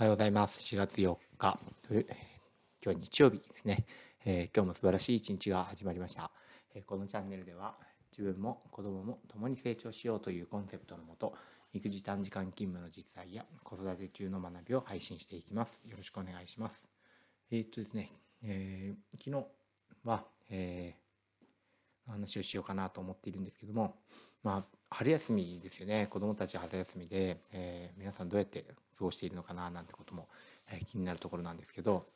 おはようございます。4月4日、今日日曜日ですね、えー、今日も素晴らしい一日が始まりました、えー、このチャンネルでは自分も子供も共に成長しようというコンセプトのもと、育児短時間勤務の実際や子育て中の学びを配信していきます。よろしくお願いします。えー、っとですね、え昨日は、え話をしようかなと思っているんですけども、まあ、春休みですよね。子どもたち春休みで、えー、皆さんどうやって過ごしているのかななんてことも、えー、気になるところなんですけど、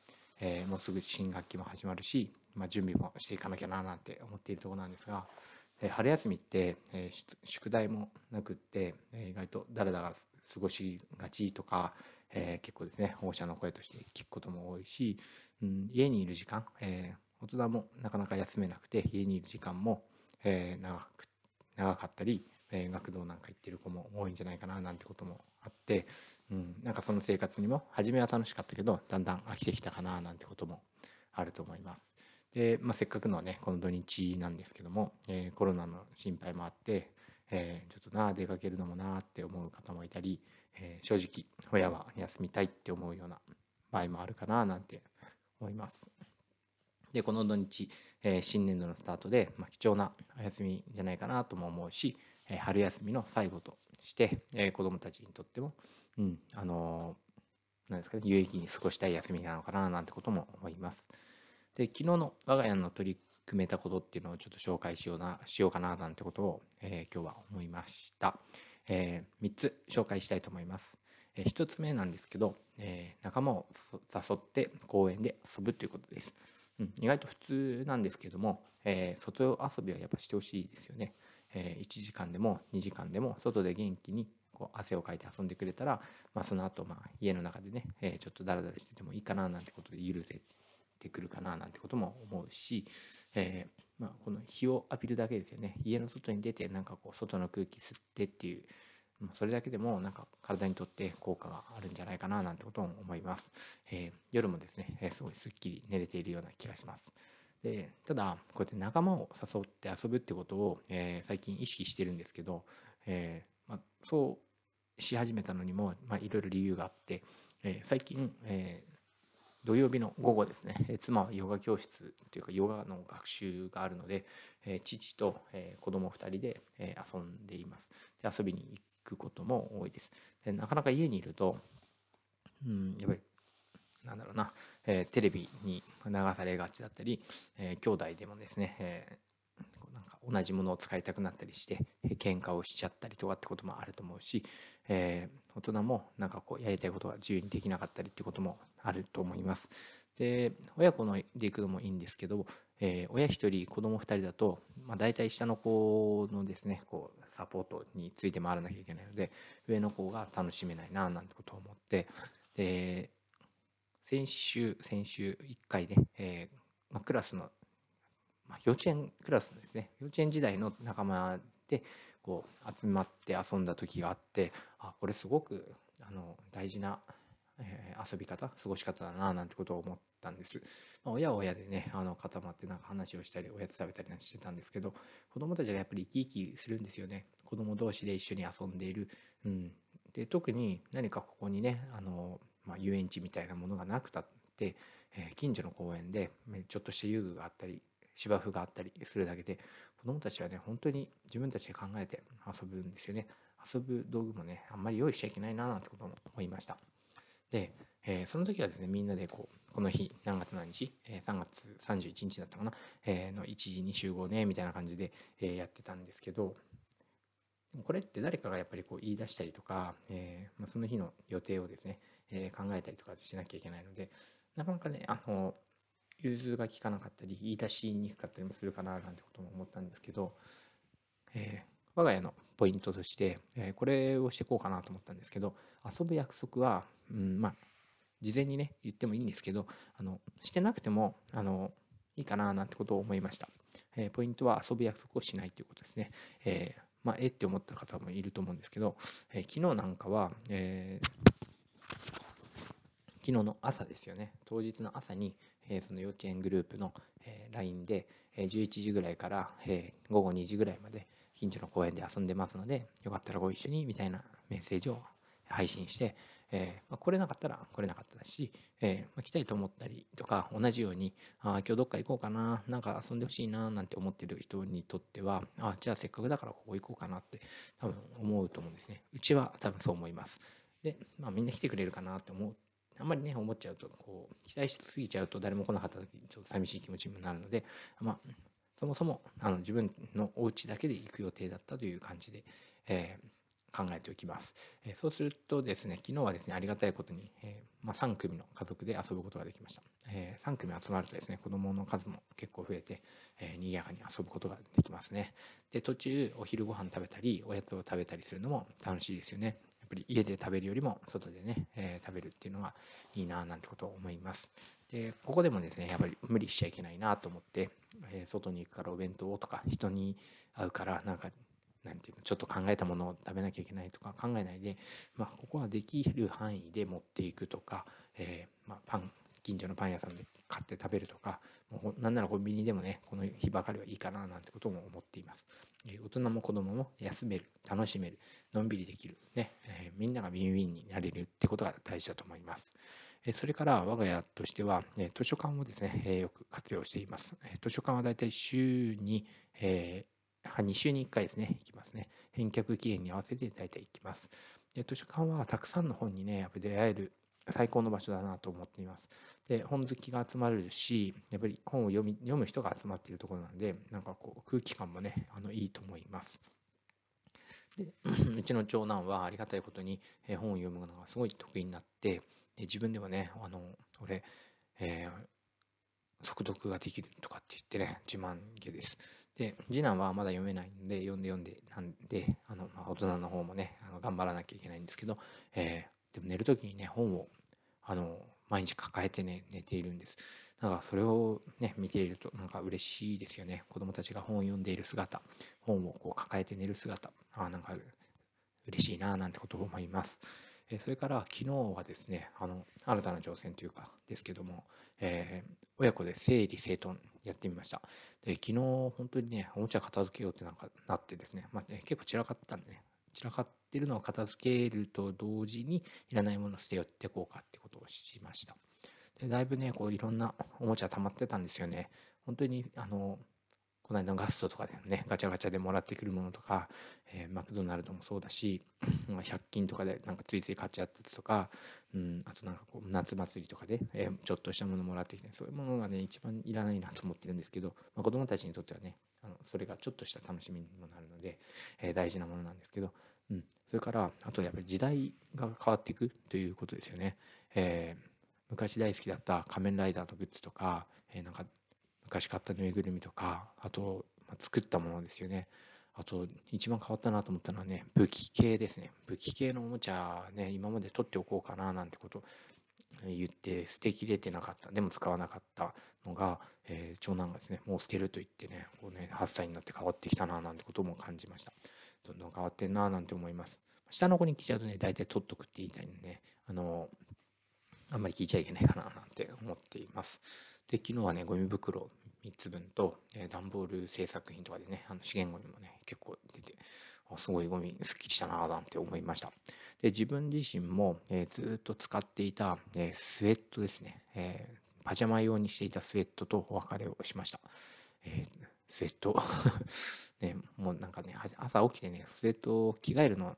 えー、もうすぐ新学期も始まるし、まあ、準備もしていかなきゃななんて思っているところなんですが、え春休みって、え宿題もなくって、え意外とだらだら過ごしがちとか、え結構ですね保護者の声として聞くことも多いし、うん、家にいる時間、え大人もなかなか休めなくて家にいる時間も、え長く長かったりえー、学童なんか行ってる子も多いんじゃないかななんてこともあって、うん、なんかその生活にも初めは楽しかったけどだんだん飽きてきたかななんてこともあると思います。で、まあ、せっかくのねこの土日なんですけども、えー、コロナの心配もあって、えー、ちょっとな出かけるのもなって思う方もいたり、えー、正直親は休みたいって思うような場合もあるかななんて思います。でこの土日、えー、新年度のスタートで、まあ、貴重なお休みじゃないかなとも思うし、え春休みの最後として、え子どもたちにとっても、うんあのなんですかね、有意義に過ごしたい休みなのかななんてことも思います。で昨日の我が家の取り組めたことっていうのをちょっと紹介しようなしようかななんてことを、えー、今日は思いました、えー、3つ紹介したいと思います、えー、1つ目なんですけど、え、仲間を誘って公園で遊ぶということです、うん、意外と普通なんですけども、えー、外遊びはやっぱしてほしいですよね。え1時間でも2時間でも外で元気にこう汗をかいて遊んでくれたら、まあ、その後まあ家の中でね、えちょっとダラダラしててもいいかななんてことで許せてくるかななんてことも思うし、えー、まあ、この日を浴びるだけですよね。家の外に出てなんかこう外の空気吸ってっていうそれだけでもなんか体にとって効果があるんじゃないかななんてことも思います、えー、夜もですね、えすごいすっきり寝れているような気がします。でただこうやって仲間を誘って遊ぶってことを、えー、最近意識してるんですけど、えまあ、そうし始めたのにもいろいろ理由があって、え、最近、え、土曜日の午後ですね、え、妻はヨガ教室というかヨガの学習があるので、え、父と、えー、子供2人で、え、遊んでいます。で遊びにくことも多いですでなかなか家にいると、うん、やっぱりなんだろうな、えー、テレビに流されがちだったり、えー、兄弟でもですね、えー、なんか同じものを使いたくなったりして、えー、喧嘩をしちゃったりとかってこともあると思うし、えー、大人もなんかこうやりたいことが自由にできなかったりってこともあると思います。で親子ので行くのもいいんですけど、えー、親1人子供2人だと、まあ、大体下の子のですねこうサポートについて回らなきゃいけないので上の子が楽しめないななんてことを思ってで先週、先週1回で、えーま、クラスの、ま、幼稚園クラスのですね、幼稚園時代の仲間でこう集まって遊んだ時があって、あ、これすごくあの大事な、えー、遊び方、過ごし方だななんてことを思ったんです。まあ、親は親でね、あの固まってなんか話をしたり、おやつ食べたりしてたんですけど、子供たちがやっぱり生き生きするんですよね。子供同士で一緒に遊んでいる。うん、で特に何かここにねあのまあ、遊園地みたいなものがなくたって、えー、近所の公園でちょっとした遊具があったり芝生があったりするだけで子どもたちはね本当に自分たちで考えて遊ぶんですよね遊ぶ道具もねあんまり用意しちゃいけないななんてことも思いましたで、えー、その時はですねみんなでこうこの日何月何日、えー、3月31日だったかな、えー、の1時に集合ねみたいな感じで、え、やってたんですけどこれって誰かがやっぱりこう言い出したりとか、えまあ、その日の予定をですねえ考えたりとかしなきゃいけないのでなかなかねあの融通が利かなかったり言い出しにくかったりもするかななんてことも思ったんですけど、え、我が家のポイントとして、え、これをしていこうかなと思ったんですけど遊ぶ約束は、うん、まあ事前にね言ってもいいんですけどあのしてなくてもあのいいかななんてことを思いました、えー、ポイントは遊ぶ約束をしないということですね、えーまあ、えって思った方もいると思うんですけど、えー、昨日なんかは、え、昨日の朝ですよね。当日の朝に、え、その幼稚園グループの、えー、LINE で、えー、11時ぐらいから、え、午後2時ぐらいまで近所の公園で遊んでますのでよかったらご一緒にみたいなメッセージを配信して、えーまあ、来れなかったら来れなかっただし、えーまあ、来たいと思ったりとか同じようにあ今日どっか行こうかななんか遊んでほしいななんて思ってる人にとってはあじゃあせっかくだからここ行こうかなって多分思うと思うんですね。うちは多分そう思います。で、まあ、みんな来てくれるかなって思うあんまりね思っちゃうとこう期待しすぎちゃうと誰も来なかった時にちょっと寂しい気持ちにもなるのでまあそもそもあの自分のお家だけで行く予定だったという感じで、えー考えておきます。えそうするとですね、昨日はですね、ありがたいことに、えまあ、3組の家族で遊ぶことができました。え3組集まるとですね、子供の数も結構増えて、えー、賑やかに遊ぶことができますね。で、途中お昼ご飯食べたり、おやつを食べたりするのも楽しいですよね。やっぱり家で食べるよりも外でね、えー、食べるっていうのはいいななんてことを思います。でここでもですねやっぱり無理しちゃいけないなと思って、えー、外に行くからお弁当とか人に会うからなんかなんていうのちょっと考えたものを食べなきゃいけないとか考えないで、まあ、ここはできる範囲で持っていくとか、えー、まあ、パン近所のパン屋さんで買って食べるとかもうなんならコンビニでもねこの日ばかりはいいかななんてことも思っています、えー、大人も子供も休める楽しめるのんびりできるね、えー、みんながウィンウィンになれるってことが大事だと思います。えそれから我が家としてはえ図書館をですねえよく活用しています。図書館はだいたい週にえ2週に1回ですね、行きますね。返却期限に合わせて大体行きます。で図書館はたくさんの本にね、やっぱ出会える最高の場所だなと思っています。で、本好きが集まるし、やっぱり本を読み読む人が集まっているところなんで、なんかこう空気感もね、あのいいと思います。で うちの長男はありがたいことに本を読むのがすごい得意になってで自分ではねあの俺、えー、速読ができるとかって言ってね自慢げですで次男はまだ読めないんで読んで読んでなんであの、まあ、大人の方もねあの頑張らなきゃいけないんですけど、えー、でも寝る時にね本をあの毎日抱えてね寝ているんです。だからそれをね見ているとなんか嬉しいですよね。子供たちが本を読んでいる姿。本をこう抱えて寝る姿。あなんか嬉しいななんてことを思います。それから昨日はですねあの新たな挑戦というかですけども、えー、親子で整理整頓やってみました。で昨日本当にねおもちゃ片付けようってなんかなってですね,、まあね、結構散らかったんでね散らかってるのを片付けると同時にいらないものを捨てよってこうかってことをしました。でだいぶねこういろんなおもちゃ溜まってたんですよね。本当にあのこの間のガストとかでね、ガチャガチャでもらってくるものとか、えー、マクドナルドもそうだし、100均とかでなんかついつい買っちゃったやつとか、うん、あとなんかこう夏祭りとかで、えー、ちょっとしたものもらってきて、そういうものがね、一番いらないなと思ってるんですけど、まあ、子供たちにとってはね、あのそれがちょっとした楽しみにもなるので、えー、大事なものなんですけど、うん、それからあとやっぱり時代が変わっていくということですよね。え、昔大好きだった仮面ライダーのグッズとか、え、なんか昔買ったぬいぐるみとかあと、ま、作ったものですよね。あと一番変わったなと思ったのはね武器系ですね。武器系のおもちゃね今まで取っておこうかななんてこと言って捨てきれてなかった。でも使わなかったのが、えー、長男がですねもう捨てると言ってねこうね8歳になって変わってきたななんてことも感じました。どんどん変わってんななんて思います。下の子に来ちゃうとね大体取っとくって言いたいんでねあのあんまり聞いちゃいけないかななんて思っています。で昨日はねゴミ袋3つ分と、えー、段ボール製作品とかでねあの資源ゴミもね結構出てすごいゴミすっきりしたななんて思いました。で自分自身も、えー、ずっと使っていた、えー、スウェットですね、えー、パジャマ用にしていたスウェットとお別れをしました、えー、スウェット。ね、もうなんかね朝起きてねスウェットを着替えるの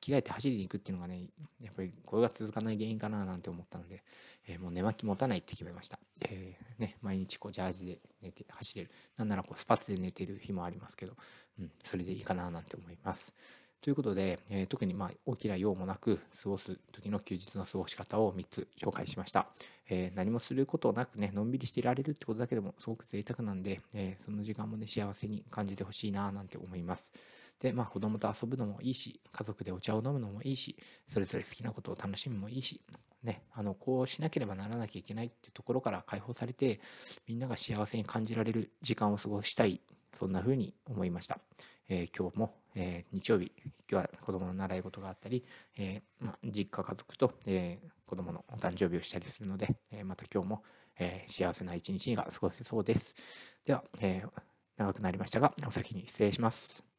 着替えて走りに行くっていうのがねやっぱりこれが続かない原因かななんて思ったので、えー、もう寝巻き持たないって決めました、えー、ね、毎日こうジャージで寝て走れる。なんならこうスパッツで寝てる日もありますけど、うん、それでいいかななんて思います。ということで、えー、特にまあ大きな用もなく過ごす時の休日の過ごし方を3つ紹介しました、え何もすることなくねのんびりしていられるってことだけでもすごく贅沢なんで、えその時間もね幸せに感じてほしいななんて思います。で、まあ子供と遊ぶのもいいし、家族でお茶を飲むのもいいし、それぞれ好きなことを楽しむもいいし、ね、あの、こうしなければならなきゃいけないっていうところから解放されて、みんなが幸せに感じられる時間を過ごしたい、そんな風に思いました。えー、今日も、えー、日曜日、今日は子供の習い事があったり、えー、まあ、実家家族と、えー、子供のお誕生日をしたりするので、えまた今日も、え幸せな一日が過ごせそうです。では、え長くなりましたが、お先に失礼します。